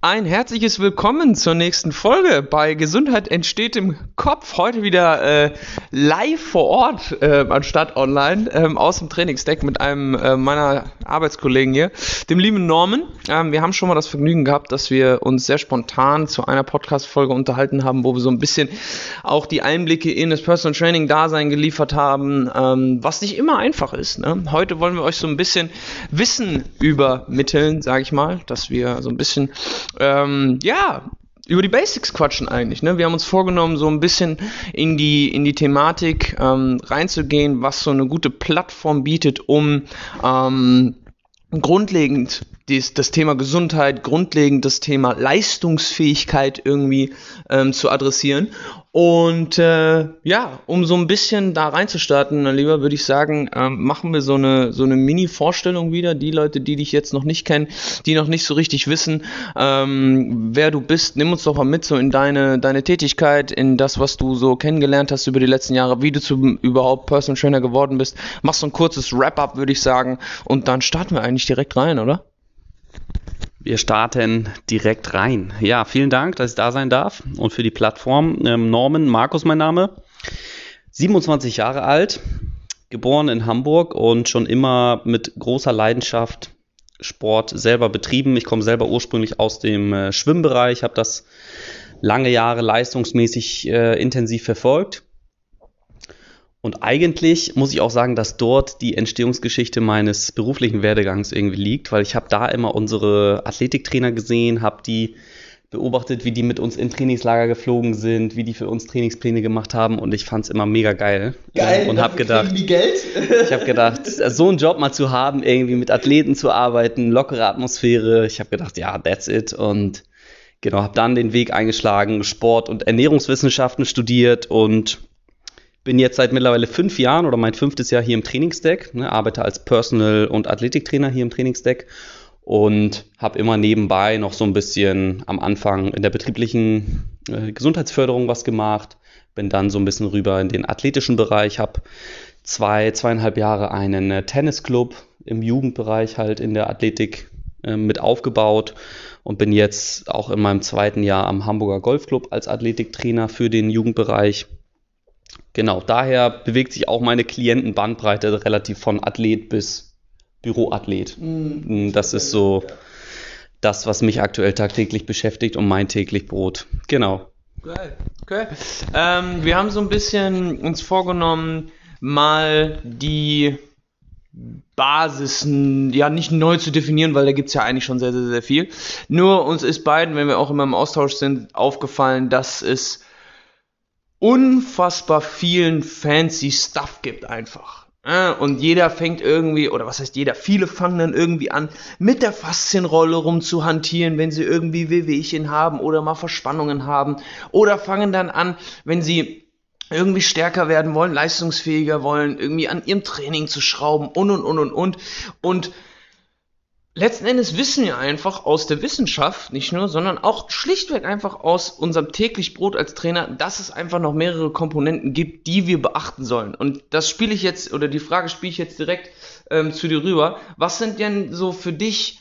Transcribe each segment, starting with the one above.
Ein herzliches Willkommen zur nächsten Folge bei Gesundheit entsteht im Kopf. Heute wieder äh, live vor Ort äh, anstatt online ähm, aus dem Trainingsdeck mit einem äh, meiner Arbeitskollegen hier, dem lieben Norman. Ähm, wir haben schon mal das Vergnügen gehabt, dass wir uns sehr spontan zu einer Podcast-Folge unterhalten haben, wo wir so ein bisschen auch die Einblicke in das Personal Training Dasein geliefert haben, ähm, was nicht immer einfach ist. Ne? Heute wollen wir euch so ein bisschen Wissen übermitteln, sage ich mal, dass wir so ein bisschen ähm, ja, über die Basics quatschen eigentlich. Ne? Wir haben uns vorgenommen, so ein bisschen in die, in die Thematik ähm, reinzugehen, was so eine gute Plattform bietet, um ähm, grundlegend dies, das Thema Gesundheit, grundlegend das Thema Leistungsfähigkeit irgendwie ähm, zu adressieren. Und äh, ja, um so ein bisschen da reinzustarten, lieber würde ich sagen, ähm, machen wir so eine so eine Mini-Vorstellung wieder. Die Leute, die dich jetzt noch nicht kennen, die noch nicht so richtig wissen, ähm, wer du bist, nimm uns doch mal mit so in deine deine Tätigkeit, in das, was du so kennengelernt hast über die letzten Jahre, wie du zu überhaupt Personal Trainer geworden bist. Mach so ein kurzes Wrap-up, würde ich sagen, und dann starten wir eigentlich direkt rein, oder? Wir starten direkt rein. Ja, vielen Dank, dass ich da sein darf und für die Plattform. Ähm, Norman, Markus mein Name, 27 Jahre alt, geboren in Hamburg und schon immer mit großer Leidenschaft Sport selber betrieben. Ich komme selber ursprünglich aus dem äh, Schwimmbereich, habe das lange Jahre leistungsmäßig äh, intensiv verfolgt und eigentlich muss ich auch sagen, dass dort die Entstehungsgeschichte meines beruflichen Werdegangs irgendwie liegt, weil ich habe da immer unsere Athletiktrainer gesehen, habe die beobachtet, wie die mit uns in Trainingslager geflogen sind, wie die für uns Trainingspläne gemacht haben und ich fand es immer mega geil. Geil. Und habe gedacht, ich habe gedacht, so einen Job mal zu haben, irgendwie mit Athleten zu arbeiten, lockere Atmosphäre. Ich habe gedacht, ja, that's it und genau, habe dann den Weg eingeschlagen, Sport und Ernährungswissenschaften studiert und bin jetzt seit mittlerweile fünf Jahren oder mein fünftes Jahr hier im Trainingsdeck, ne, arbeite als Personal- und Athletiktrainer hier im Trainingsdeck und habe immer nebenbei noch so ein bisschen am Anfang in der betrieblichen äh, Gesundheitsförderung was gemacht, bin dann so ein bisschen rüber in den athletischen Bereich, habe zwei, zweieinhalb Jahre einen äh, Tennisclub im Jugendbereich halt in der Athletik äh, mit aufgebaut und bin jetzt auch in meinem zweiten Jahr am Hamburger Golfclub als Athletiktrainer für den Jugendbereich Genau, daher bewegt sich auch meine Klientenbandbreite relativ von Athlet bis Büroathlet. Mhm. Das ist so das, was mich aktuell tagtäglich beschäftigt und mein täglich Brot. Genau. Geil. Okay. Ähm, wir haben so ein bisschen uns vorgenommen, mal die Basis ja nicht neu zu definieren, weil da gibt es ja eigentlich schon sehr, sehr, sehr viel. Nur uns ist beiden, wenn wir auch immer im Austausch sind, aufgefallen, dass es unfassbar vielen fancy Stuff gibt einfach. Und jeder fängt irgendwie, oder was heißt jeder, viele fangen dann irgendwie an, mit der Faszienrolle rumzuhantieren, wenn sie irgendwie Wehwehchen haben oder mal Verspannungen haben. Oder fangen dann an, wenn sie irgendwie stärker werden wollen, leistungsfähiger wollen, irgendwie an ihrem Training zu schrauben und und und und und. Und letzten Endes wissen wir einfach aus der Wissenschaft, nicht nur, sondern auch schlichtweg einfach aus unserem täglich Brot als Trainer, dass es einfach noch mehrere Komponenten gibt, die wir beachten sollen. Und das spiele ich jetzt, oder die Frage spiele ich jetzt direkt ähm, zu dir rüber. Was sind denn so für dich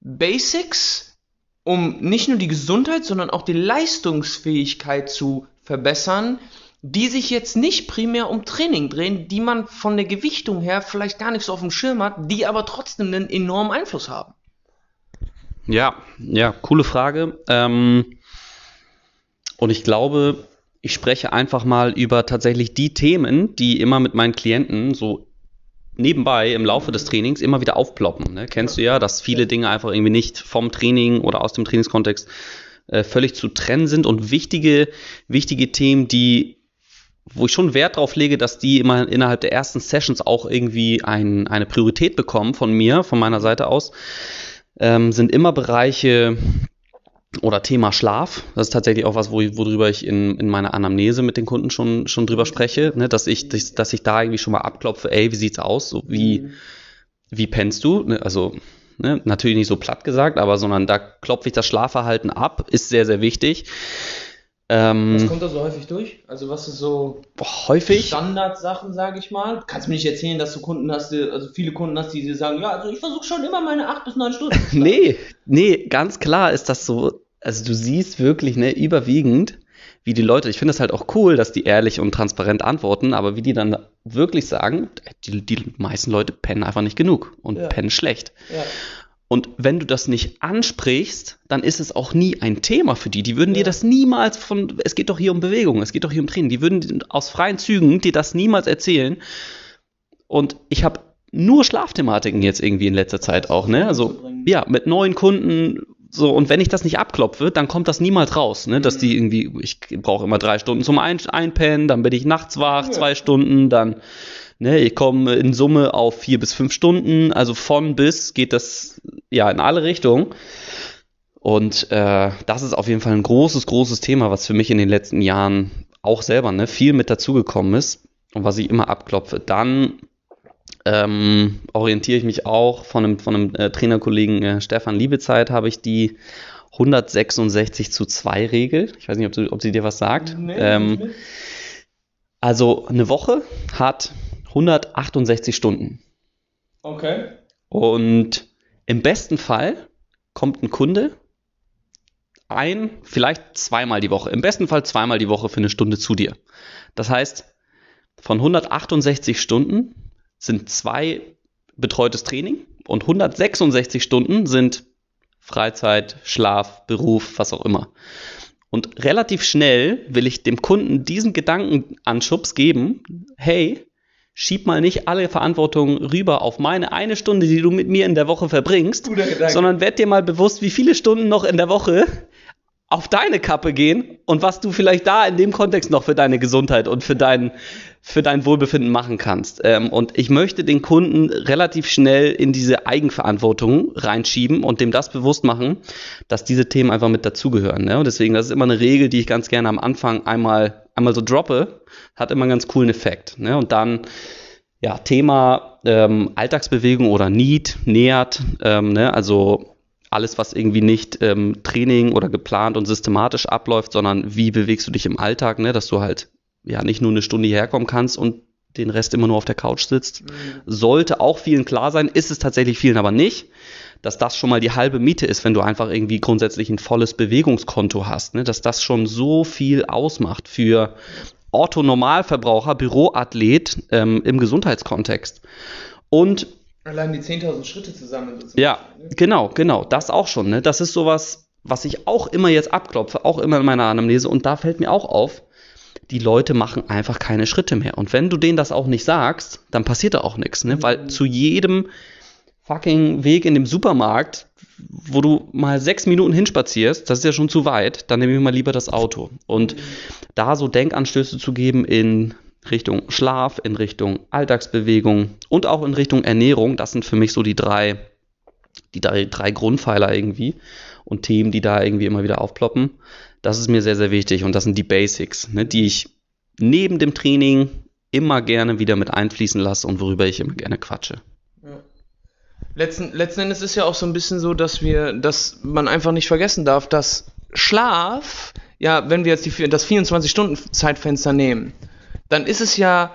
Basics, um nicht nur die Gesundheit, sondern auch die Leistungsfähigkeit zu verbessern, die sich jetzt nicht primär um Training drehen, die man von der Gewichtung her vielleicht gar nicht so auf dem Schirm hat, die aber trotzdem einen enormen Einfluss haben. Ja, ja, coole Frage. Ähm, und ich glaube, ich spreche einfach mal über tatsächlich die Themen, die immer mit meinen Klienten so nebenbei im Laufe des Trainings immer wieder aufploppen. Ne? Kennst du ja, dass viele Dinge einfach irgendwie nicht vom Training oder aus dem Trainingskontext äh, völlig zu trennen sind und wichtige, wichtige Themen, die wo ich schon Wert drauf lege, dass die immer innerhalb der ersten Sessions auch irgendwie ein, eine Priorität bekommen von mir, von meiner Seite aus, ähm, sind immer Bereiche oder Thema Schlaf. Das ist tatsächlich auch was, wo, worüber ich in, in meiner Anamnese mit den Kunden schon, schon drüber spreche, ne, dass ich, dass, dass ich da irgendwie schon mal abklopfe, ey, wie sieht's aus? So, wie, mhm. wie pennst du? Ne, also, ne, natürlich nicht so platt gesagt, aber sondern da klopfe ich das Schlafverhalten ab, ist sehr, sehr wichtig. Ähm, Was kommt da so häufig durch? Also was ist so häufig. Standardsachen, sage ich mal? Kannst mir nicht erzählen, dass du Kunden hast, die- also viele Kunden hast, die dir sagen, ja, also ich versuche schon immer meine acht bis neun Stunden. Nee, nee, ganz klar ist das so. Also du siehst wirklich, ne, überwiegend, wie die Leute, ich finde das halt auch cool, dass die ehrlich und transparent antworten, aber wie die dann wirklich sagen, die, die meisten Leute pennen einfach nicht genug und Ja. pennen schlecht. Ja. Und wenn du das nicht ansprichst, dann ist es auch nie ein Thema für die. Die würden Ja. dir das niemals von, es geht doch hier um Bewegung, es geht doch hier um Training, die würden aus freien Zügen dir das niemals erzählen. Und ich habe nur Schlafthematiken jetzt irgendwie in letzter Zeit auch, ne? Also, ja, mit neuen Kunden, so, und wenn ich das nicht abklopfe, dann kommt das niemals raus, ne? Dass die irgendwie, ich brauche immer drei Stunden zum Ein Einpennen, dann bin ich nachts wach, Ja. zwei Stunden, dann, ne, ich komme in Summe auf vier bis fünf Stunden, also von bis geht das ja in alle Richtungen. Und äh, das ist auf jeden Fall ein großes, großes Thema, was für mich in den letzten Jahren auch selber ne, viel mit dazugekommen ist und was ich immer abklopfe. Dann ähm, orientiere ich mich auch von einem, von einem äh, Trainerkollegen äh, Stefan Liebezeit, habe ich die 166 zu 2 Regel. Ich weiß nicht, ob, du, ob sie dir was sagt. ähm, also eine Woche hat 168 Stunden. okay. Und im besten Fall kommt ein Kunde ein, vielleicht zweimal die Woche, im besten Fall zweimal die Woche für eine Stunde zu dir. Das heißt, von 168 Stunden sind zwei betreutes Training und 166 Stunden sind Freizeit, Schlaf, Beruf, was auch immer. Und relativ schnell will ich dem Kunden diesen Gedankenanschubs geben, hey, schieb mal nicht alle Verantwortung rüber auf meine eine Stunde, die du mit mir in der Woche verbringst, sondern werd dir mal bewusst, wie viele Stunden noch in der Woche auf deine Kappe gehen und was du vielleicht da in dem Kontext noch für deine Gesundheit und für dein, für dein Wohlbefinden machen kannst. Ähm, und ich möchte den Kunden relativ schnell in diese Eigenverantwortung reinschieben und dem das bewusst machen, dass diese Themen einfach mit dazugehören. Ne? Und deswegen, das ist immer eine Regel, die ich ganz gerne am Anfang einmal, einmal so droppe, hat immer einen ganz coolen Effekt. Ne? Und dann, ja, Thema ähm, Alltagsbewegung oder Need, nähert, ähm, ne? also alles, was irgendwie nicht ähm, Training oder geplant und systematisch abläuft, sondern wie bewegst du dich im Alltag, ne? dass du halt ja nicht nur eine Stunde hierher kommen kannst und den Rest immer nur auf der Couch sitzt. Sollte auch vielen klar sein, ist es tatsächlich vielen aber nicht, dass das schon mal die halbe Miete ist, wenn du einfach irgendwie grundsätzlich ein volles Bewegungskonto hast, ne? dass das schon so viel ausmacht für Orthonormalverbraucher, Büroathlet ähm, im Gesundheitskontext. Und Allein die 10.000 Schritte zusammen. So ja, Beispiel, ne? genau, genau. Das auch schon. Ne? Das ist sowas, was ich auch immer jetzt abklopfe, auch immer in meiner Anamnese. Und da fällt mir auch auf, die Leute machen einfach keine Schritte mehr. Und wenn du denen das auch nicht sagst, dann passiert da auch nichts. Ne? Weil zu jedem fucking Weg in dem Supermarkt, wo du mal sechs Minuten hinspazierst, das ist ja schon zu weit, dann nehme ich mal lieber das Auto. Und da so Denkanstöße zu geben in Richtung Schlaf, in Richtung Alltagsbewegung und auch in Richtung Ernährung, das sind für mich so die drei, die drei, drei Grundpfeiler irgendwie und Themen, die da irgendwie immer wieder aufploppen. Das ist mir sehr, sehr wichtig und das sind die Basics, ne, die ich neben dem Training immer gerne wieder mit einfließen lasse und worüber ich immer gerne quatsche. Letzten, letzten Endes ist ja auch so ein bisschen so, dass wir, dass man einfach nicht vergessen darf, dass Schlaf, ja, wenn wir jetzt die, das 24-Stunden-Zeitfenster nehmen, dann ist es ja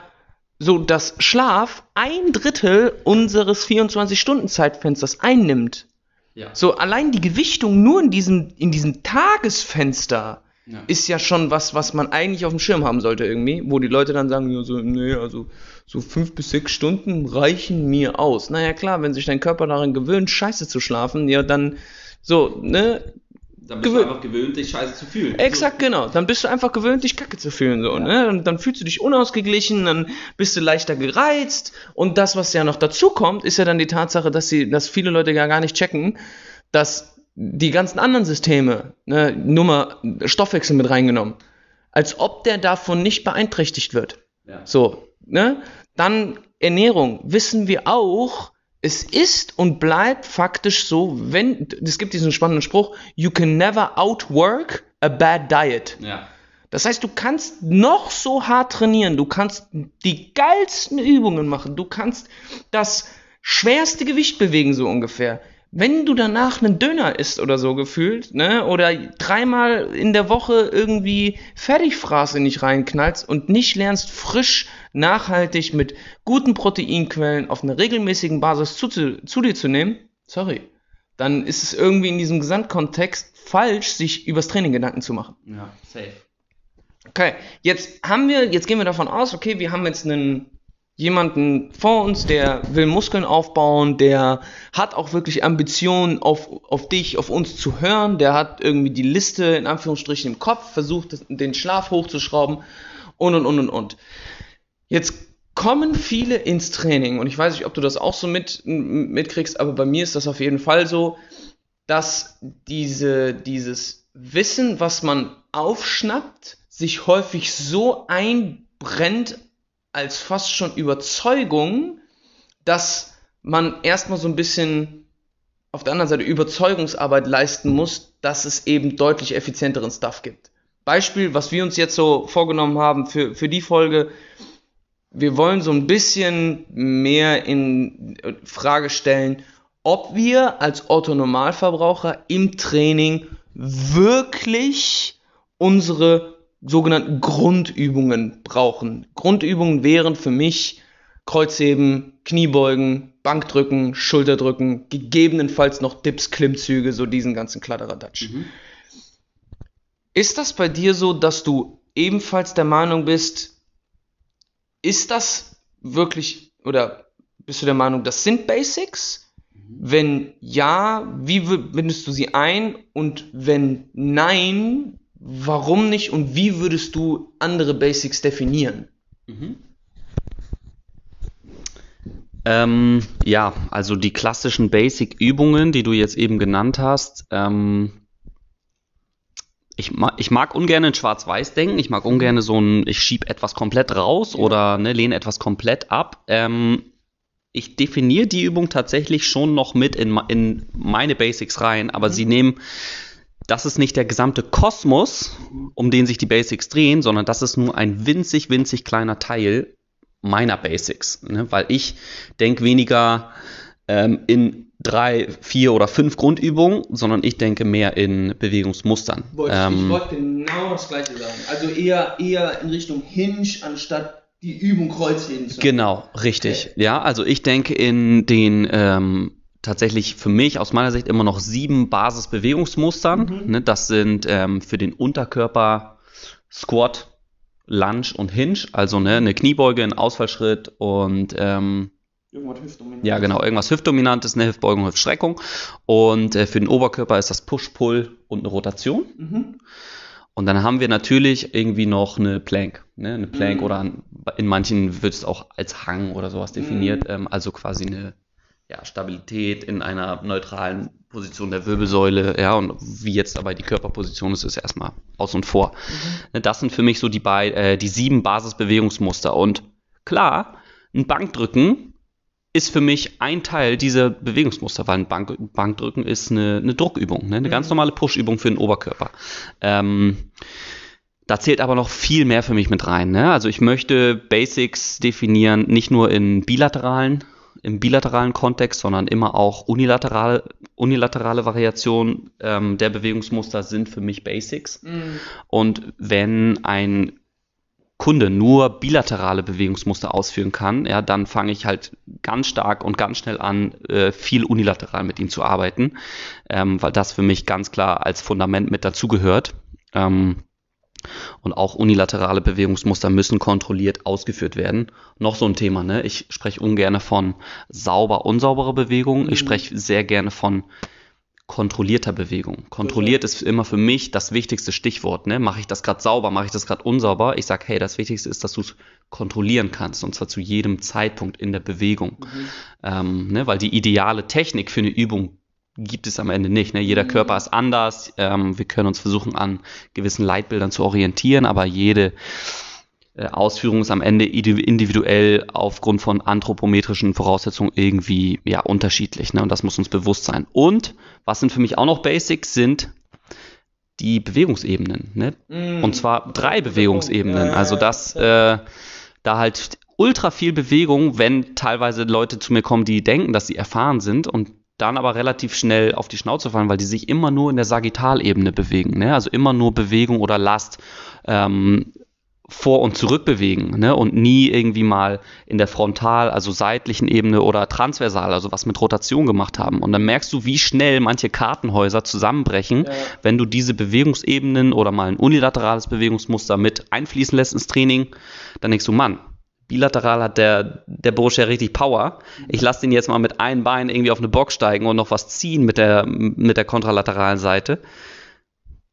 so, dass Schlaf ein Drittel unseres 24-Stunden-Zeitfensters einnimmt. Ja. So, allein die Gewichtung nur in diesem, in diesem Tagesfenster Ja. ist ja schon was, was man eigentlich auf dem Schirm haben sollte irgendwie, wo die Leute dann sagen, ja, so, nee, also so fünf bis sechs Stunden reichen mir aus. Naja, klar, wenn sich dein Körper daran gewöhnt, scheiße zu schlafen, ja, dann so, ne, Dann bist du Gewö- einfach gewöhnt, dich scheiße zu fühlen. Exakt, genau. Dann bist du einfach gewöhnt, dich kacke zu fühlen. So, ne? Und dann fühlst du dich unausgeglichen, dann bist du leichter gereizt. Und das, was ja noch dazu kommt, ist ja dann die Tatsache, dass, sie, dass viele Leute ja gar nicht checken, dass die ganzen anderen Systeme, ne, nur mal Stoffwechsel mit reingenommen, als ob der davon nicht beeinträchtigt wird. Ja. So, ne? Dann Ernährung. Wissen wir auch, es ist und bleibt faktisch so, wenn, es gibt diesen spannenden Spruch, you can never outwork a bad diet. Ja. Das heißt, du kannst noch so hart trainieren, du kannst die geilsten Übungen machen, du kannst das schwerste Gewicht bewegen, so ungefähr. wenn du danach einen Döner isst oder so gefühlt, ne, oder dreimal in der Woche irgendwie Fertigfraße nicht reinknallst und nicht lernst, frisch, nachhaltig mit guten Proteinquellen auf einer regelmäßigen Basis zu, zu, dir zu nehmen, sorry, dann ist es irgendwie in diesem Gesamtkontext falsch, sich übers Training Gedanken zu machen. Ja, safe. Okay, jetzt haben wir, jetzt gehen wir davon aus, okay, wir haben jetzt einen jemanden vor uns, der will Muskeln aufbauen, der hat auch wirklich Ambitionen auf, auf dich, auf uns zu hören, der hat irgendwie die Liste in Anführungsstrichen im Kopf, versucht den Schlaf hochzuschrauben und und und und und. Jetzt kommen viele ins Training und ich weiß nicht, ob du das auch so mit, mitkriegst, aber bei mir ist das auf jeden Fall so, dass diese, dieses Wissen, was man aufschnappt, sich häufig so einbrennt als fast schon Überzeugung, dass man erstmal so ein bisschen auf der anderen Seite Überzeugungsarbeit leisten muss, dass es eben deutlich effizienteren Stuff gibt. Beispiel, was wir uns jetzt so vorgenommen haben für, für die Folge, wir wollen so ein bisschen mehr in Frage stellen, ob wir als Autonormalverbraucher im Training wirklich unsere sogenannten Grundübungen brauchen. Grundübungen wären für mich Kreuzheben, Kniebeugen, Bankdrücken, Schulterdrücken, gegebenenfalls noch Dips, Klimmzüge, so diesen ganzen Kladderadatsch. Mhm. Ist das bei dir so, dass du ebenfalls der Meinung bist, ist das wirklich, oder bist du der Meinung, das sind Basics? Mhm. Wenn ja, wie bindest du sie ein? Und wenn nein, warum nicht und wie würdest du andere Basics definieren? Mhm. Ähm, ja, also die klassischen Basic-Übungen, die du jetzt eben genannt hast, ähm, ich, mag, ich mag ungern in Schwarz-Weiß denken, ich mag ungern so ein, ich schieb etwas komplett raus ja. oder ne, lehne etwas komplett ab. Ähm, ich definiere die Übung tatsächlich schon noch mit in, in meine Basics rein, aber mhm. sie nehmen das ist nicht der gesamte Kosmos, um den sich die Basics drehen, sondern das ist nur ein winzig, winzig kleiner Teil meiner Basics. Ne? Weil ich denke weniger ähm, in drei, vier oder fünf Grundübungen, sondern ich denke mehr in Bewegungsmustern. Wollte, ähm, ich wollte genau das gleiche sagen. Also eher, eher in Richtung Hinge anstatt die Übung Kreuzheben zu Genau, richtig. Okay. Ja, also ich denke in den ähm, tatsächlich für mich aus meiner Sicht immer noch sieben Basisbewegungsmustern. Mhm. Ne, das sind ähm, für den Unterkörper Squat, Lunge und Hinge, also ne, eine Kniebeuge, ein Ausfallschritt und ähm, Irgendwas Hüftdominantes. Ja, genau, irgendwas Hüftdominantes, eine Hüftbeugung, Hüftstreckung. Und äh, für den Oberkörper ist das Push-Pull und eine Rotation. Mhm. Und dann haben wir natürlich irgendwie noch eine Plank. Ne? Eine Plank mhm. oder in manchen wird es auch als Hang oder sowas definiert. Mhm. Ähm, also quasi eine ja, Stabilität in einer neutralen Position der Wirbelsäule, ja, und wie jetzt dabei die Körperposition ist, ist erstmal aus und vor. Mhm. Das sind für mich so die, bei, äh, die sieben Basisbewegungsmuster. Und klar, ein Bankdrücken ist für mich ein Teil dieser Bewegungsmuster, weil ein Bank, Bankdrücken ist eine, eine Druckübung, ne? eine mhm. ganz normale Push-Übung für den Oberkörper. Ähm, da zählt aber noch viel mehr für mich mit rein. Ne? Also ich möchte Basics definieren, nicht nur in bilateralen im bilateralen Kontext, sondern immer auch unilaterale, unilaterale Variationen ähm, der Bewegungsmuster sind für mich Basics. Mhm. Und wenn ein Kunde nur bilaterale Bewegungsmuster ausführen kann, ja, dann fange ich halt ganz stark und ganz schnell an, äh, viel unilateral mit ihm zu arbeiten, ähm, weil das für mich ganz klar als Fundament mit dazugehört. Ähm, und auch unilaterale Bewegungsmuster müssen kontrolliert ausgeführt werden. Noch so ein Thema, ne? Ich spreche ungern von sauber, unsauberer Bewegung. Ich mhm. spreche sehr gerne von kontrollierter Bewegung. Kontrolliert ist immer für mich das wichtigste Stichwort. Ne? Mache ich das gerade sauber, mache ich das gerade unsauber? Ich sage, hey, das Wichtigste ist, dass du es kontrollieren kannst und zwar zu jedem Zeitpunkt in der Bewegung. Mhm. Ähm, ne? Weil die ideale Technik für eine Übung gibt es am Ende nicht. Ne? Jeder mhm. Körper ist anders. Ähm, wir können uns versuchen, an gewissen Leitbildern zu orientieren, aber jede Ausführung ist am Ende individuell aufgrund von anthropometrischen Voraussetzungen irgendwie ja unterschiedlich. Ne? Und das muss uns bewusst sein. Und was sind für mich auch noch Basics, sind die Bewegungsebenen. Ne? Mm. Und zwar drei Bewegungsebenen. Also das, äh, da halt ultra viel Bewegung, wenn teilweise Leute zu mir kommen, die denken, dass sie erfahren sind und dann aber relativ schnell auf die Schnauze fallen, weil die sich immer nur in der Sagittalebene bewegen. Ne? Also immer nur Bewegung oder Last ähm, vor und zurück bewegen ne? und nie irgendwie mal in der frontal, also seitlichen Ebene oder transversal, also was mit Rotation gemacht haben. Und dann merkst du, wie schnell manche Kartenhäuser zusammenbrechen, ja. wenn du diese Bewegungsebenen oder mal ein unilaterales Bewegungsmuster mit einfließen lässt ins Training. Dann denkst du, Mann, bilateral hat der, der Bursche ja richtig Power. Ich lasse den jetzt mal mit einem Bein irgendwie auf eine Box steigen und noch was ziehen mit der, mit der kontralateralen Seite.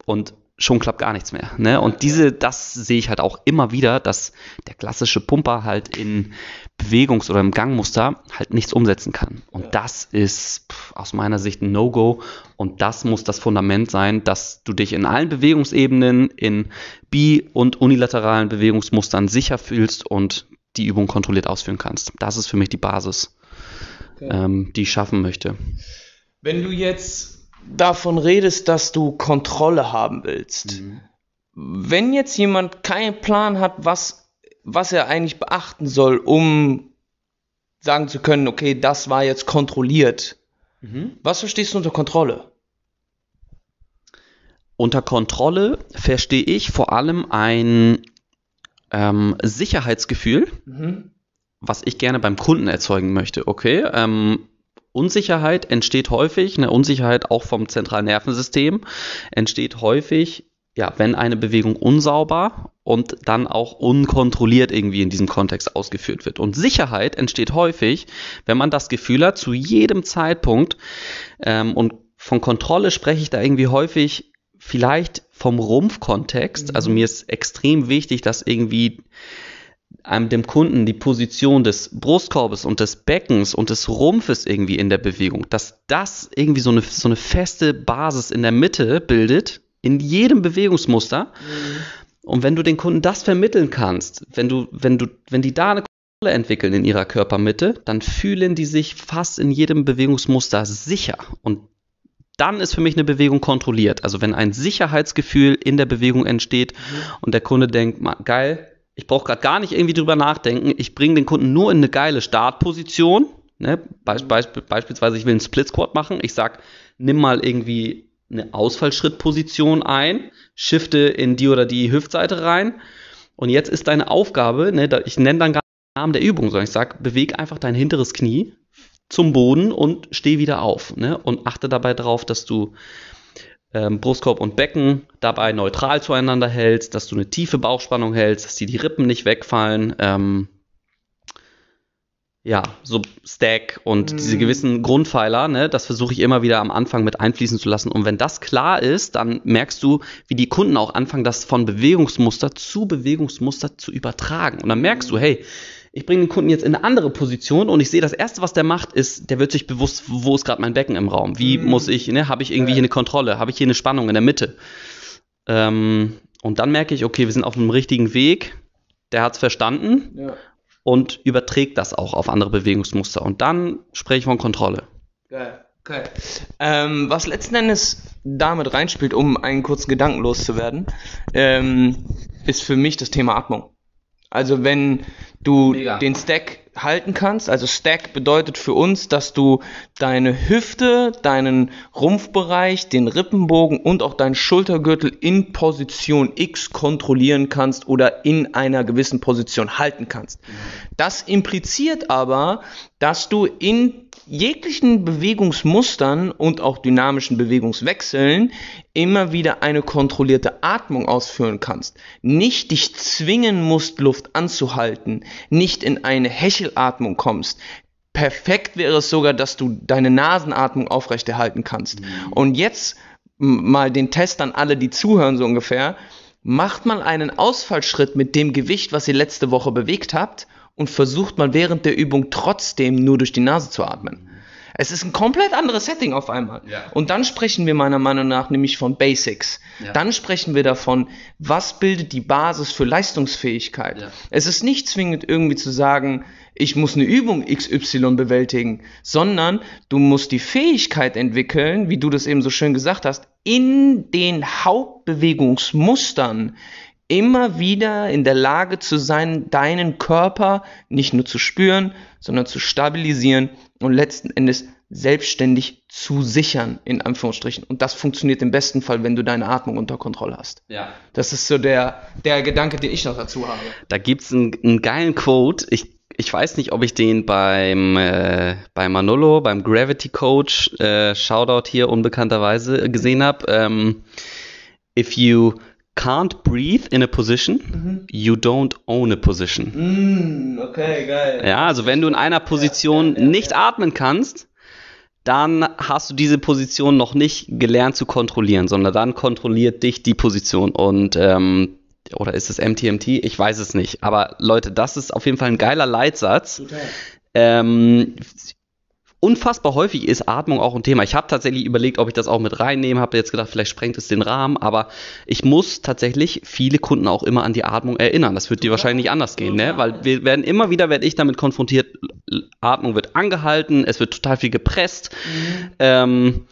Und schon klappt gar nichts mehr. Ne? Und diese, das sehe ich halt auch immer wieder, dass der klassische Pumper halt in Bewegungs- oder im Gangmuster halt nichts umsetzen kann. Und ja. das ist pff, aus meiner Sicht ein No-Go. Und das muss das Fundament sein, dass du dich in allen Bewegungsebenen, in bi- und unilateralen Bewegungsmustern sicher fühlst und die Übung kontrolliert ausführen kannst. Das ist für mich die Basis, okay. ähm, die ich schaffen möchte. Wenn du jetzt davon redest, dass du Kontrolle haben willst, mhm. wenn jetzt jemand keinen Plan hat, was, was er eigentlich beachten soll, um sagen zu können, okay, das war jetzt kontrolliert, mhm. was verstehst du unter Kontrolle? Unter Kontrolle verstehe ich vor allem ein ähm, Sicherheitsgefühl, mhm. was ich gerne beim Kunden erzeugen möchte. Okay, ähm, Unsicherheit entsteht häufig, eine Unsicherheit auch vom zentralen Nervensystem entsteht häufig, ja, wenn eine Bewegung unsauber und dann auch unkontrolliert irgendwie in diesem Kontext ausgeführt wird. Und Sicherheit entsteht häufig, wenn man das Gefühl hat, zu jedem Zeitpunkt, ähm, und von Kontrolle spreche ich da irgendwie häufig vielleicht vom Rumpfkontext. Mhm. Also mir ist extrem wichtig, dass irgendwie einem dem Kunden die Position des Brustkorbes und des Beckens und des Rumpfes irgendwie in der Bewegung, dass das irgendwie so eine, so eine feste Basis in der Mitte bildet, in jedem Bewegungsmuster. Mhm. Und wenn du den Kunden das vermitteln kannst, wenn du, wenn du, wenn die da eine Kontrolle entwickeln in ihrer Körpermitte, dann fühlen die sich fast in jedem Bewegungsmuster sicher. Und dann ist für mich eine Bewegung kontrolliert. Also wenn ein Sicherheitsgefühl in der Bewegung entsteht mhm. und der Kunde denkt, geil, ich brauche gerade gar nicht irgendwie drüber nachdenken. Ich bringe den Kunden nur in eine geile Startposition. Ne? Beisp beisp beispielsweise, ich will einen Split Squat machen. Ich sage, nimm mal irgendwie eine Ausfallschrittposition ein, shifte in die oder die Hüftseite rein. Und jetzt ist deine Aufgabe, ne, ich nenne dann gar nicht den Namen der Übung, sondern ich sage, bewege einfach dein hinteres Knie zum Boden und steh wieder auf. Ne? Und achte dabei darauf, dass du ähm, Brustkorb und Becken dabei neutral zueinander hältst, dass du eine tiefe Bauchspannung hältst, dass dir die Rippen nicht wegfallen. Ähm, ja, so Stack und mm. diese gewissen Grundpfeiler, ne, das versuche ich immer wieder am Anfang mit einfließen zu lassen. Und wenn das klar ist, dann merkst du, wie die Kunden auch anfangen, das von Bewegungsmuster zu Bewegungsmuster zu übertragen. Und dann merkst du, hey, ich bringe den Kunden jetzt in eine andere Position und ich sehe, das Erste, was der macht, ist, der wird sich bewusst, wo ist gerade mein Becken im Raum? Wie mhm. muss ich, ne, habe ich irgendwie hier eine Kontrolle? Habe ich hier eine Spannung in der Mitte? Ähm, und dann merke ich, okay, wir sind auf einem richtigen Weg. Der hat es verstanden ja. und überträgt das auch auf andere Bewegungsmuster. Und dann spreche ich von Kontrolle. Geil. Okay. Ähm, was letzten Endes damit reinspielt, um einen kurzen Gedanken loszuwerden, ähm, ist für mich das Thema Atmung. Also wenn du Mega. den Stack halten kannst, also Stack bedeutet für uns, dass du deine Hüfte, deinen Rumpfbereich, den Rippenbogen und auch deinen Schultergürtel in Position X kontrollieren kannst oder in einer gewissen Position halten kannst. Das impliziert aber, dass du in jeglichen Bewegungsmustern und auch dynamischen Bewegungswechseln immer wieder eine kontrollierte Atmung ausführen kannst. Nicht dich zwingen musst, Luft anzuhalten, nicht in eine Hechelatmung kommst. Perfekt wäre es sogar, dass du deine Nasenatmung aufrechterhalten kannst. Mhm. Und jetzt mal den Test an alle, die zuhören, so ungefähr. Macht mal einen Ausfallschritt mit dem Gewicht, was ihr letzte Woche bewegt habt und versucht mal während der Übung trotzdem nur durch die Nase zu atmen. Es ist ein komplett anderes Setting auf einmal. Ja. Und dann sprechen wir meiner Meinung nach nämlich von Basics. Ja. Dann sprechen wir davon, was bildet die Basis für Leistungsfähigkeit. Ja. Es ist nicht zwingend irgendwie zu sagen, ich muss eine Übung XY bewältigen, sondern du musst die Fähigkeit entwickeln, wie du das eben so schön gesagt hast, in den Hauptbewegungsmustern immer wieder in der Lage zu sein, deinen Körper nicht nur zu spüren, sondern zu stabilisieren und letzten Endes selbstständig zu sichern, in Anführungsstrichen. Und das funktioniert im besten Fall, wenn du deine Atmung unter Kontrolle hast. Ja. Das ist so der, der Gedanke, den ich noch dazu habe. Da gibt's einen, einen geilen Quote. Ich, ich weiß nicht, ob ich den beim äh, bei Manolo, beim Gravity Coach, äh, Shoutout hier unbekannterweise gesehen habe. Ähm, if you can't breathe in a position, you don't own a position. Mm, okay, geil. Ja, also wenn du in einer Position nicht atmen kannst, dann hast du diese Position noch nicht gelernt zu kontrollieren, sondern dann kontrolliert dich die Position und ähm, oder ist es MTMT? Ich weiß es nicht. Aber Leute, das ist auf jeden Fall ein geiler Leitsatz. Ähm, unfassbar häufig ist Atmung auch ein Thema. Ich habe tatsächlich überlegt, ob ich das auch mit reinnehme, habe jetzt gedacht, vielleicht sprengt es den Rahmen, aber ich muss tatsächlich viele Kunden auch immer an die Atmung erinnern. Das wird dir wahrscheinlich nicht anders gehen, ne? Weil wir werden immer wieder werde ich damit konfrontiert, Atmung wird angehalten, es wird total viel gepresst. Ähm,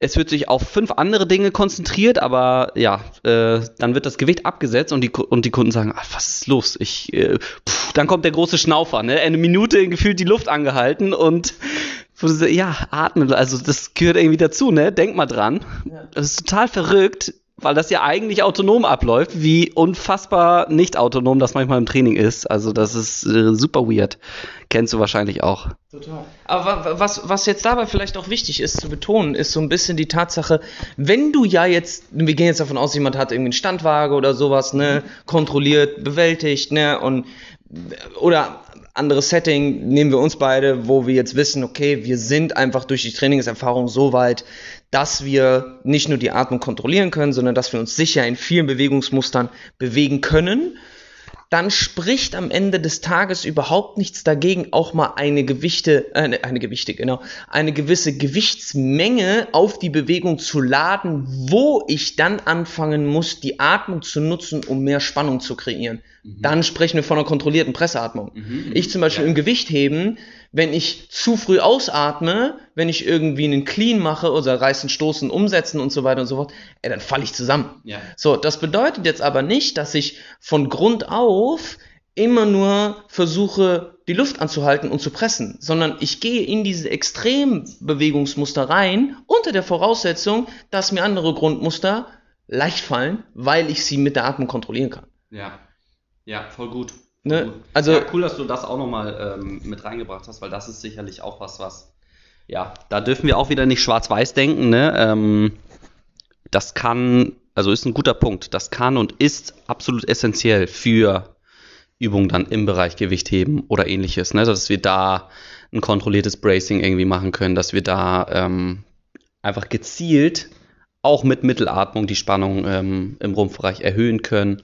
es wird sich auf fünf andere Dinge konzentriert, aber ja, äh, dann wird das Gewicht abgesetzt und die, und die Kunden sagen, ah, was ist los? Ich, äh, pff, dann kommt der große Schnaufer, ne? Eine Minute gefühlt die Luft angehalten und ja, atmen, also das gehört irgendwie dazu, ne? Denk mal dran. Das ist total verrückt, weil das ja eigentlich autonom abläuft, wie unfassbar nicht autonom das manchmal im Training ist. Also das ist äh, super weird. Kennst du wahrscheinlich auch. Total. Aber wa- wa- was, was jetzt dabei vielleicht auch wichtig ist zu betonen, ist so ein bisschen die Tatsache, wenn du ja jetzt, wir gehen jetzt davon aus, jemand hat irgendwie einen Standwaage oder sowas, ne, kontrolliert, bewältigt, ne, und, oder anderes Setting, nehmen wir uns beide, wo wir jetzt wissen, okay, wir sind einfach durch die Trainingserfahrung so weit, dass wir nicht nur die Atmung kontrollieren können, sondern dass wir uns sicher in vielen Bewegungsmustern bewegen können dann spricht am Ende des Tages überhaupt nichts dagegen, auch mal eine Gewichte, äh, eine, eine Gewichte, genau, eine gewisse Gewichtsmenge auf die Bewegung zu laden, wo ich dann anfangen muss, die Atmung zu nutzen, um mehr Spannung zu kreieren. Dann sprechen wir von einer kontrollierten Presseatmung. Ich zum Beispiel im Gewichtheben, wenn ich zu früh ausatme, wenn ich irgendwie einen Clean mache oder reißen, stoßen, umsetzen und so weiter und so fort, ey, dann falle ich zusammen. Ja. So, das bedeutet jetzt aber nicht, dass ich von Grund auf immer nur versuche, die Luft anzuhalten und zu pressen, sondern ich gehe in diese Extrembewegungsmuster rein, unter der Voraussetzung, dass mir andere Grundmuster leicht fallen, weil ich sie mit der Atmung kontrollieren kann. Ja, ja, voll gut. Ne? Also- ja, cool, dass du das auch nochmal ähm, mit reingebracht hast, weil das ist sicherlich auch was, was. Ja, da dürfen wir auch wieder nicht schwarz-weiß denken, ne? Ähm, das kann, also ist ein guter Punkt, das kann und ist absolut essentiell für Übungen dann im Bereich Gewichtheben oder ähnliches, ne? Dass wir da ein kontrolliertes Bracing irgendwie machen können, dass wir da ähm, einfach gezielt auch mit Mittelatmung die Spannung ähm, im Rumpfbereich erhöhen können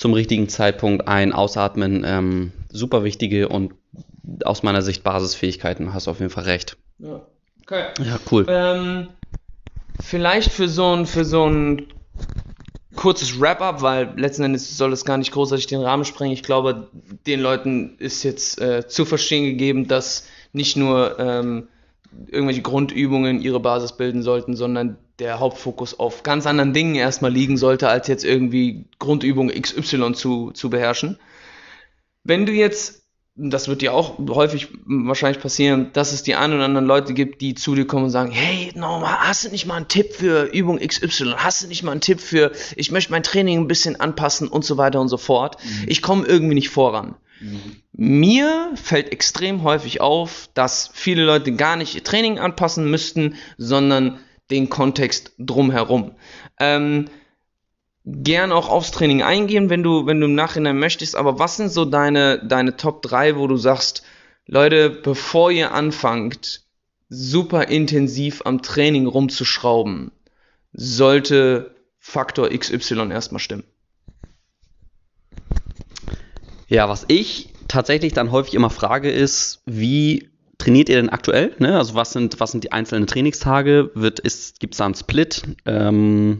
zum richtigen Zeitpunkt ein, ausatmen, ähm, super wichtige und aus meiner Sicht Basisfähigkeiten, hast du auf jeden Fall recht. Ja. Okay. Ja, cool. Ähm, vielleicht für so ein, für so ein kurzes Wrap-up, weil letzten Endes soll es gar nicht großartig den Rahmen sprengen. Ich glaube, den Leuten ist jetzt äh, zu verstehen gegeben, dass nicht nur ähm, irgendwelche Grundübungen ihre Basis bilden sollten, sondern der Hauptfokus auf ganz anderen Dingen erstmal liegen sollte, als jetzt irgendwie Grundübung XY zu, zu beherrschen. Wenn du jetzt, das wird dir auch häufig wahrscheinlich passieren, dass es die ein oder anderen Leute gibt, die zu dir kommen und sagen, hey, Norma, hast du nicht mal einen Tipp für Übung XY? Hast du nicht mal einen Tipp für, ich möchte mein Training ein bisschen anpassen und so weiter und so fort. Ich komme irgendwie nicht voran. Mir fällt extrem häufig auf, dass viele Leute gar nicht ihr Training anpassen müssten, sondern den Kontext drumherum. Ähm, gern auch aufs Training eingehen, wenn du, wenn du im Nachhinein möchtest, aber was sind so deine, deine Top 3, wo du sagst, Leute, bevor ihr anfangt, super intensiv am Training rumzuschrauben, sollte Faktor XY erstmal stimmen. Ja, was ich tatsächlich dann häufig immer frage, ist, wie trainiert ihr denn aktuell? Ne? Also was sind, was sind die einzelnen Trainingstage? Gibt es da einen Split? Ähm,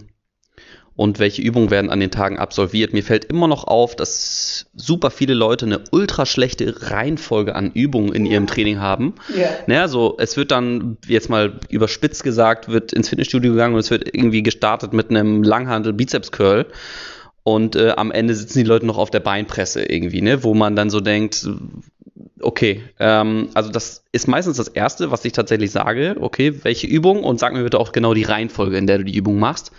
und welche Übungen werden an den Tagen absolviert? Mir fällt immer noch auf, dass super viele Leute eine ultra schlechte Reihenfolge an Übungen in ihrem Training haben. Ja. Ne, also es wird dann, jetzt mal überspitzt gesagt, wird ins Fitnessstudio gegangen und es wird irgendwie gestartet mit einem Langhandel Bizeps Curl. Und äh, am Ende sitzen die Leute noch auf der Beinpresse irgendwie, ne? wo man dann so denkt, okay, ähm, also das ist meistens das Erste, was ich tatsächlich sage, okay, welche Übung und sag mir bitte auch genau die Reihenfolge, in der du die Übung machst.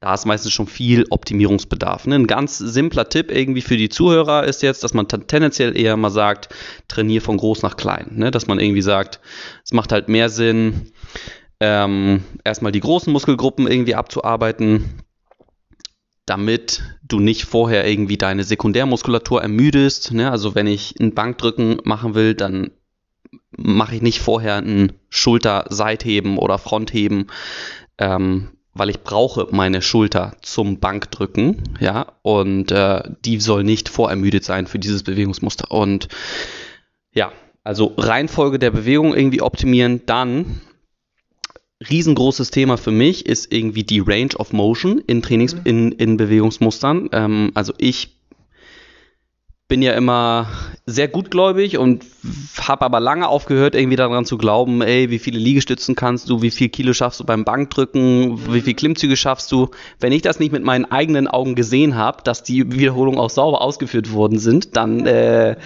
Da ist meistens schon viel Optimierungsbedarf. Ne? Ein ganz simpler Tipp irgendwie für die Zuhörer ist jetzt, dass man tendenziell eher mal sagt, trainier von groß nach klein. Ne? Dass man irgendwie sagt, es macht halt mehr Sinn, ähm, erstmal die großen Muskelgruppen irgendwie abzuarbeiten, damit du nicht vorher irgendwie deine Sekundärmuskulatur ermüdest. Ne? Also wenn ich ein Bankdrücken machen will, dann mache ich nicht vorher ein Schulter-Seitheben oder Frontheben, ähm, weil ich brauche meine Schulter zum Bankdrücken, ja, und äh, die soll nicht vorermüdet sein für dieses Bewegungsmuster. Und ja, also Reihenfolge der Bewegung irgendwie optimieren, dann riesengroßes Thema für mich ist irgendwie die Range of Motion in Trainings, mhm. in, in Bewegungsmustern. Ähm, also ich bin ja immer sehr gutgläubig und habe aber lange aufgehört, irgendwie daran zu glauben, ey, wie viele Liegestützen kannst du, wie viel Kilo schaffst du beim Bankdrücken, wie viel Klimmzüge schaffst du. Wenn ich das nicht mit meinen eigenen Augen gesehen habe, dass die Wiederholungen auch sauber ausgeführt worden sind, dann, äh,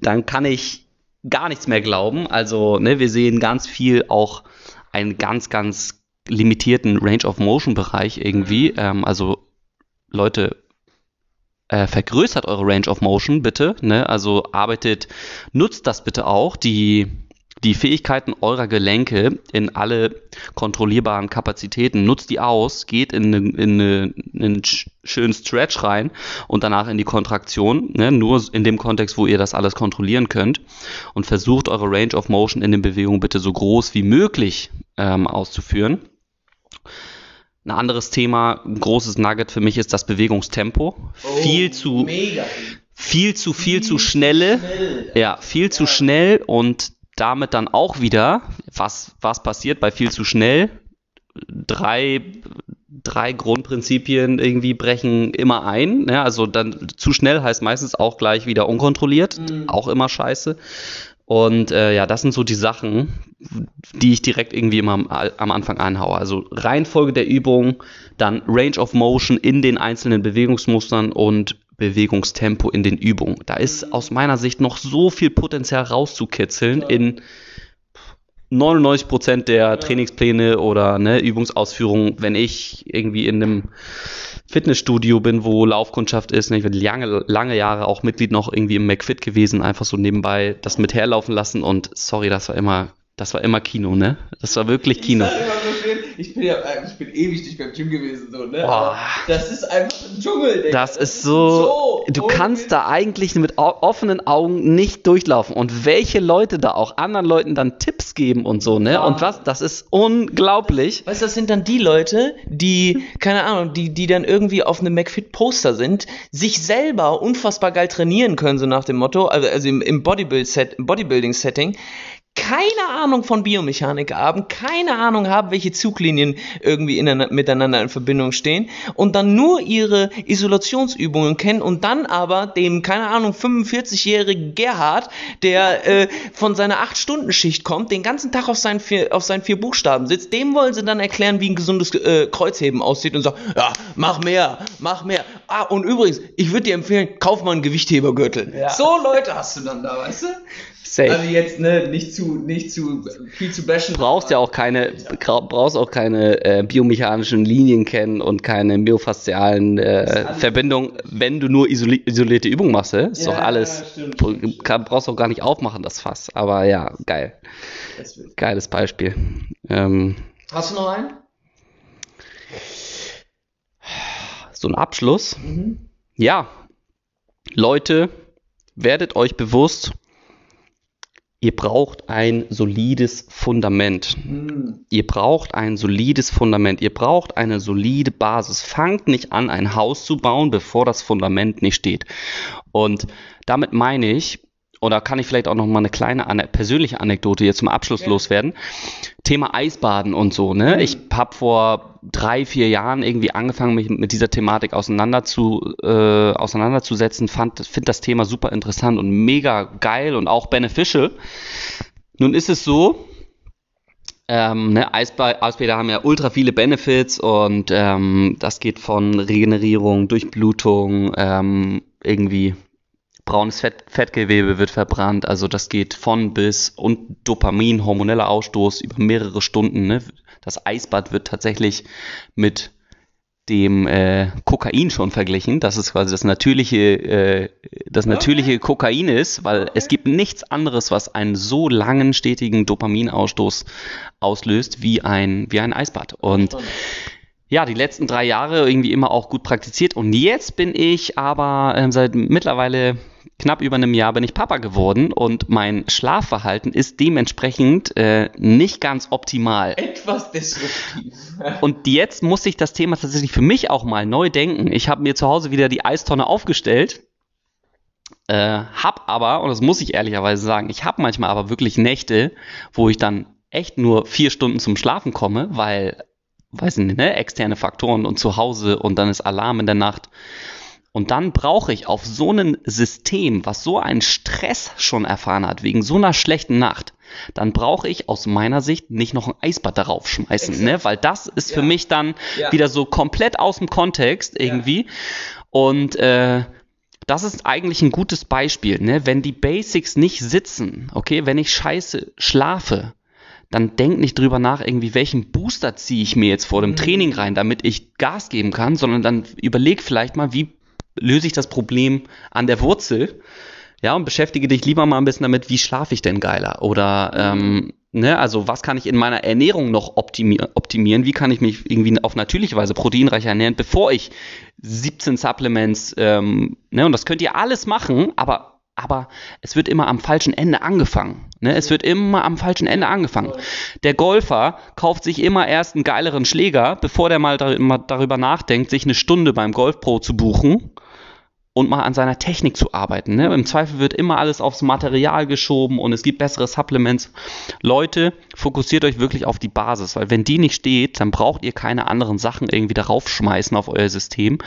dann kann ich gar nichts mehr glauben. Also, ne, wir sehen ganz viel auch einen ganz, ganz limitierten Range of Motion Bereich irgendwie. Mhm. Ähm, also Leute, äh, vergrößert eure Range of Motion bitte. Ne? Also arbeitet, nutzt das bitte auch, die, die Fähigkeiten eurer Gelenke in alle kontrollierbaren Kapazitäten. Nutzt die aus, geht in, eine, in, eine, in einen schönen Stretch rein und danach in die Kontraktion. Ne? Nur in dem Kontext, wo ihr das alles kontrollieren könnt. Und versucht eure Range of Motion in den Bewegungen bitte so groß wie möglich ähm, auszuführen. Ein anderes Thema, ein großes Nugget für mich ist das Bewegungstempo. Oh, viel zu mega. viel zu viel, viel zu schnelle, schnell. ja, viel ja. zu schnell und damit dann auch wieder, was was passiert bei viel zu schnell? Drei drei Grundprinzipien irgendwie brechen immer ein. Ja, also dann zu schnell heißt meistens auch gleich wieder unkontrolliert, mhm. auch immer scheiße. Und äh, ja, das sind so die Sachen, die ich direkt irgendwie immer am, am, Anfang anhaue. Also Reihenfolge der Übung, dann Range of Motion in den einzelnen Bewegungsmustern und Bewegungstempo in den Übungen. Da ist aus meiner Sicht noch so viel Potenzial rauszukitzeln in 99% der Trainingspläne oder ne, Übungsausführungen, wenn ich irgendwie in einem Fitnessstudio bin, wo Laufkundschaft ist. Ich bin lange, lange Jahre auch Mitglied noch irgendwie im McFit gewesen, einfach so nebenbei das mit herlaufen lassen und sorry, das war immer, das war immer Kino, ne? Das war wirklich Kino. Ich bin ja, ich bin ewig nicht beim Gym gewesen, so, ne? Boah. Das ist einfach ein Dschungel, Digga. Das ist so, so du kannst da eigentlich mit offenen Augen nicht durchlaufen. Und welche Leute da auch anderen Leuten dann Tipps geben und so, ne? Ja. Und was, das ist unglaublich. Weißt du, das sind dann die Leute, die, keine Ahnung, die, die dann irgendwie auf einem McFit-Poster sind, sich selber unfassbar geil trainieren können, so nach dem Motto, also, also im, im Bodybuilding-Setting, keine Ahnung von Biomechanik haben, keine Ahnung haben, welche Zuglinien irgendwie in, miteinander in Verbindung stehen und dann nur ihre Isolationsübungen kennen und dann aber dem, keine Ahnung, 45-jährigen Gerhard, der äh, von seiner 8-Stunden-Schicht kommt, den ganzen Tag auf seinen, vier, auf seinen vier Buchstaben sitzt, dem wollen sie dann erklären, wie ein gesundes äh, Kreuzheben aussieht und sagen, ja, mach mehr, mach mehr. Ah, und übrigens, ich würde dir empfehlen, kauf mal einen Gewichthebergürtel. Ja. So Leute hast du dann da, weißt du? Safe. Also jetzt ne, nicht zu nicht zu viel zu bashen. Brauchst ja auch keine brauchst auch keine äh, biomechanischen Linien kennen und keine myofaszialen äh, Verbindungen, wenn du nur isoli isolierte Übungen machst, ist ja, doch alles kann, brauchst auch gar nicht aufmachen das Fass, aber ja, geil. Geiles Beispiel. Ähm, Hast du noch einen? So ein Abschluss? Mhm. Ja. Leute, werdet euch bewusst, ihr braucht ein solides Fundament. Mhm. Ihr braucht ein solides Fundament. Ihr braucht eine solide Basis. Fangt nicht an, ein Haus zu bauen, bevor das Fundament nicht steht. Und damit meine ich, oder kann ich vielleicht auch noch mal eine kleine eine persönliche Anekdote hier zum Abschluss ja. loswerden. Thema Eisbaden und so, ne? Mhm. Ich habe vor drei, vier Jahren irgendwie angefangen, mich mit dieser Thematik auseinander zu, äh, auseinanderzusetzen, fand, finde das Thema super interessant und mega geil und auch beneficial. Nun ist es so, Ähm, ne, Eisba Eisbäder haben ja ultra viele Benefits und ähm, das geht von Regenerierung, Durchblutung, ähm, irgendwie braunes Fett, Fettgewebe wird verbrannt, also das geht von bis und Dopamin, hormoneller Ausstoß über mehrere Stunden. Ne? Das Eisbad wird tatsächlich mit dem äh, Kokain schon verglichen, dass es quasi das natürliche, äh, das natürliche Kokain ist, weil es gibt nichts anderes, was einen so langen, stetigen Dopaminausstoß auslöst wie ein, wie ein Eisbad. Und ja, die letzten drei Jahre irgendwie immer auch gut praktiziert. Und jetzt bin ich aber äh, seit mittlerweile knapp über einem Jahr bin ich Papa geworden und mein Schlafverhalten ist dementsprechend äh, nicht ganz optimal. Etwas disruptiv. Und jetzt muss ich das Thema tatsächlich für mich auch mal neu denken. Ich habe mir zu Hause wieder die Eistonne aufgestellt, äh, hab aber, und das muss ich ehrlicherweise sagen, ich habe manchmal aber wirklich Nächte, wo ich dann echt nur vier Stunden zum Schlafen komme, weil, weiß nicht, ne, externe Faktoren und zu Hause und dann ist Alarm in der Nacht. Und dann brauche ich auf so ein System, was so einen Stress schon erfahren hat, wegen so einer schlechten Nacht, dann brauche ich aus meiner Sicht nicht noch ein Eisbad darauf schmeißen, ne? weil das ist ja. für mich dann ja. wieder so komplett aus dem Kontext irgendwie. Ja. Und äh, das ist eigentlich ein gutes Beispiel, ne? wenn die Basics nicht sitzen, okay, wenn ich scheiße schlafe, dann denk nicht drüber nach, irgendwie, welchen Booster ziehe ich mir jetzt vor dem mhm. Training rein, damit ich Gas geben kann, sondern dann überleg vielleicht mal, wie löse ich das Problem an der Wurzel, ja, und beschäftige dich lieber mal ein bisschen damit, wie schlafe ich denn geiler? Oder, ähm, ne, also was kann ich in meiner Ernährung noch optimier optimieren? Wie kann ich mich irgendwie auf natürliche Weise proteinreich ernähren, bevor ich 17 Supplements, ähm, ne, und das könnt ihr alles machen, aber aber es wird immer am falschen Ende angefangen. Ne? Es wird immer am falschen Ende angefangen. Der Golfer kauft sich immer erst einen geileren Schläger, bevor der mal darüber nachdenkt, sich eine Stunde beim Golfpro zu buchen und mal an seiner Technik zu arbeiten. Ne? Im Zweifel wird immer alles aufs Material geschoben und es gibt bessere Supplements. Leute, fokussiert euch wirklich auf die Basis, weil wenn die nicht steht, dann braucht ihr keine anderen Sachen irgendwie darauf schmeißen auf euer System,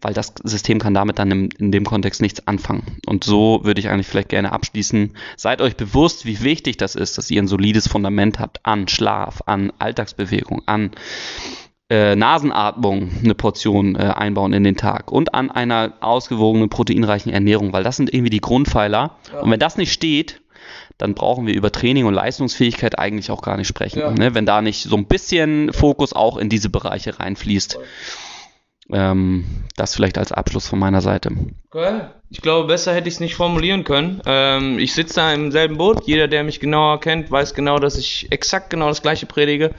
weil das System kann damit dann im, in dem Kontext nichts anfangen. Und so würde ich eigentlich vielleicht gerne abschließen. Seid euch bewusst, wie wichtig das ist, dass ihr ein solides Fundament habt an Schlaf, an Alltagsbewegung, an äh, Nasenatmung eine Portion äh, einbauen in den Tag und an einer ausgewogenen, proteinreichen Ernährung, weil das sind irgendwie die Grundpfeiler. Ja. Und wenn das nicht steht, dann brauchen wir über Training und Leistungsfähigkeit eigentlich auch gar nicht sprechen. Ja. Ne? Wenn da nicht so ein bisschen Fokus auch in diese Bereiche reinfließt. Ähm, das vielleicht als Abschluss von meiner Seite. Geil. Ich glaube, besser hätte ich es nicht formulieren können. Ähm, ich sitze da im selben Boot. Jeder, der mich genauer kennt, weiß genau, dass ich exakt genau das gleiche predige.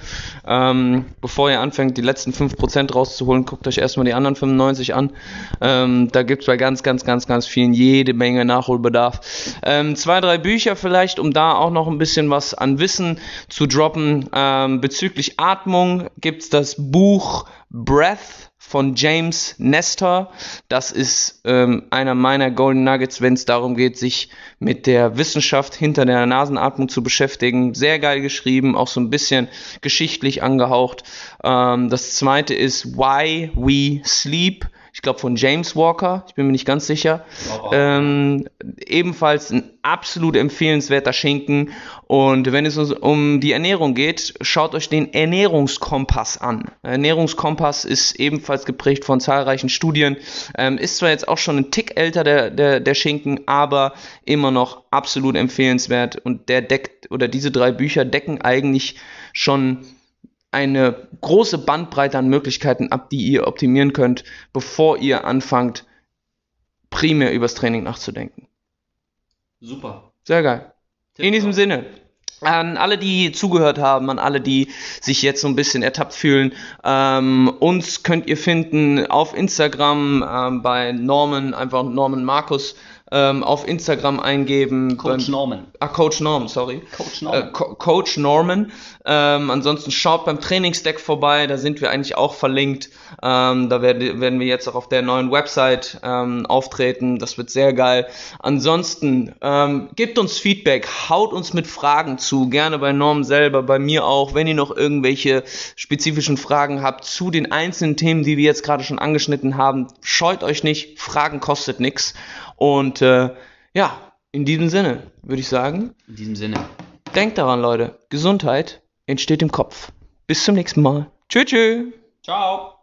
Ähm, bevor ihr anfängt, die letzten 5% rauszuholen, guckt euch erstmal die anderen 95 an. Ähm, da gibt es bei ganz, ganz, ganz, ganz vielen jede Menge Nachholbedarf. Ähm, zwei, drei Bücher vielleicht, um da auch noch ein bisschen was an Wissen zu droppen. Ähm, bezüglich Atmung gibt es das Buch Breath von James Nestor. Das ist ähm, einer meiner Golden Nuggets, wenn es darum geht, sich mit der Wissenschaft hinter der Nasenatmung zu beschäftigen. Sehr geil geschrieben, auch so ein bisschen geschichtlich angehaucht. Ähm, das zweite ist Why We Sleep ich glaube von James Walker, ich bin mir nicht ganz sicher. Ähm, ebenfalls ein absolut empfehlenswerter Schinken. Und wenn es um die Ernährung geht, schaut euch den Ernährungskompass an. Ernährungskompass ist ebenfalls geprägt von zahlreichen Studien. Ähm, ist zwar jetzt auch schon ein Tick älter, der, der, der Schinken, aber immer noch absolut empfehlenswert. Und der deckt, oder diese drei Bücher decken eigentlich schon eine große Bandbreite an Möglichkeiten ab, die ihr optimieren könnt, bevor ihr anfangt, primär übers Training nachzudenken. Super. Sehr geil. In diesem Sinne, an alle, die zugehört haben, an alle, die sich jetzt so ein bisschen ertappt fühlen, ähm, uns könnt ihr finden auf Instagram ähm, bei Norman, einfach Norman Markus ähm, auf Instagram eingeben. Coach beim, Norman. Ah, Coach Norman, sorry. Coach Norman. Äh, Co Coach Norman. Ähm, ansonsten schaut beim Trainingsdeck vorbei, da sind wir eigentlich auch verlinkt. Ähm, da werden, werden wir jetzt auch auf der neuen Website ähm, auftreten. Das wird sehr geil. Ansonsten ähm, gebt uns Feedback, haut uns mit Fragen zu, gerne bei Norm selber, bei mir auch. Wenn ihr noch irgendwelche spezifischen Fragen habt zu den einzelnen Themen, die wir jetzt gerade schon angeschnitten haben, scheut euch nicht. Fragen kostet nichts. Und äh, ja, in diesem Sinne würde ich sagen. In diesem Sinne. Denkt daran, Leute. Gesundheit entsteht im Kopf. Bis zum nächsten Mal. Tschö. Ciao.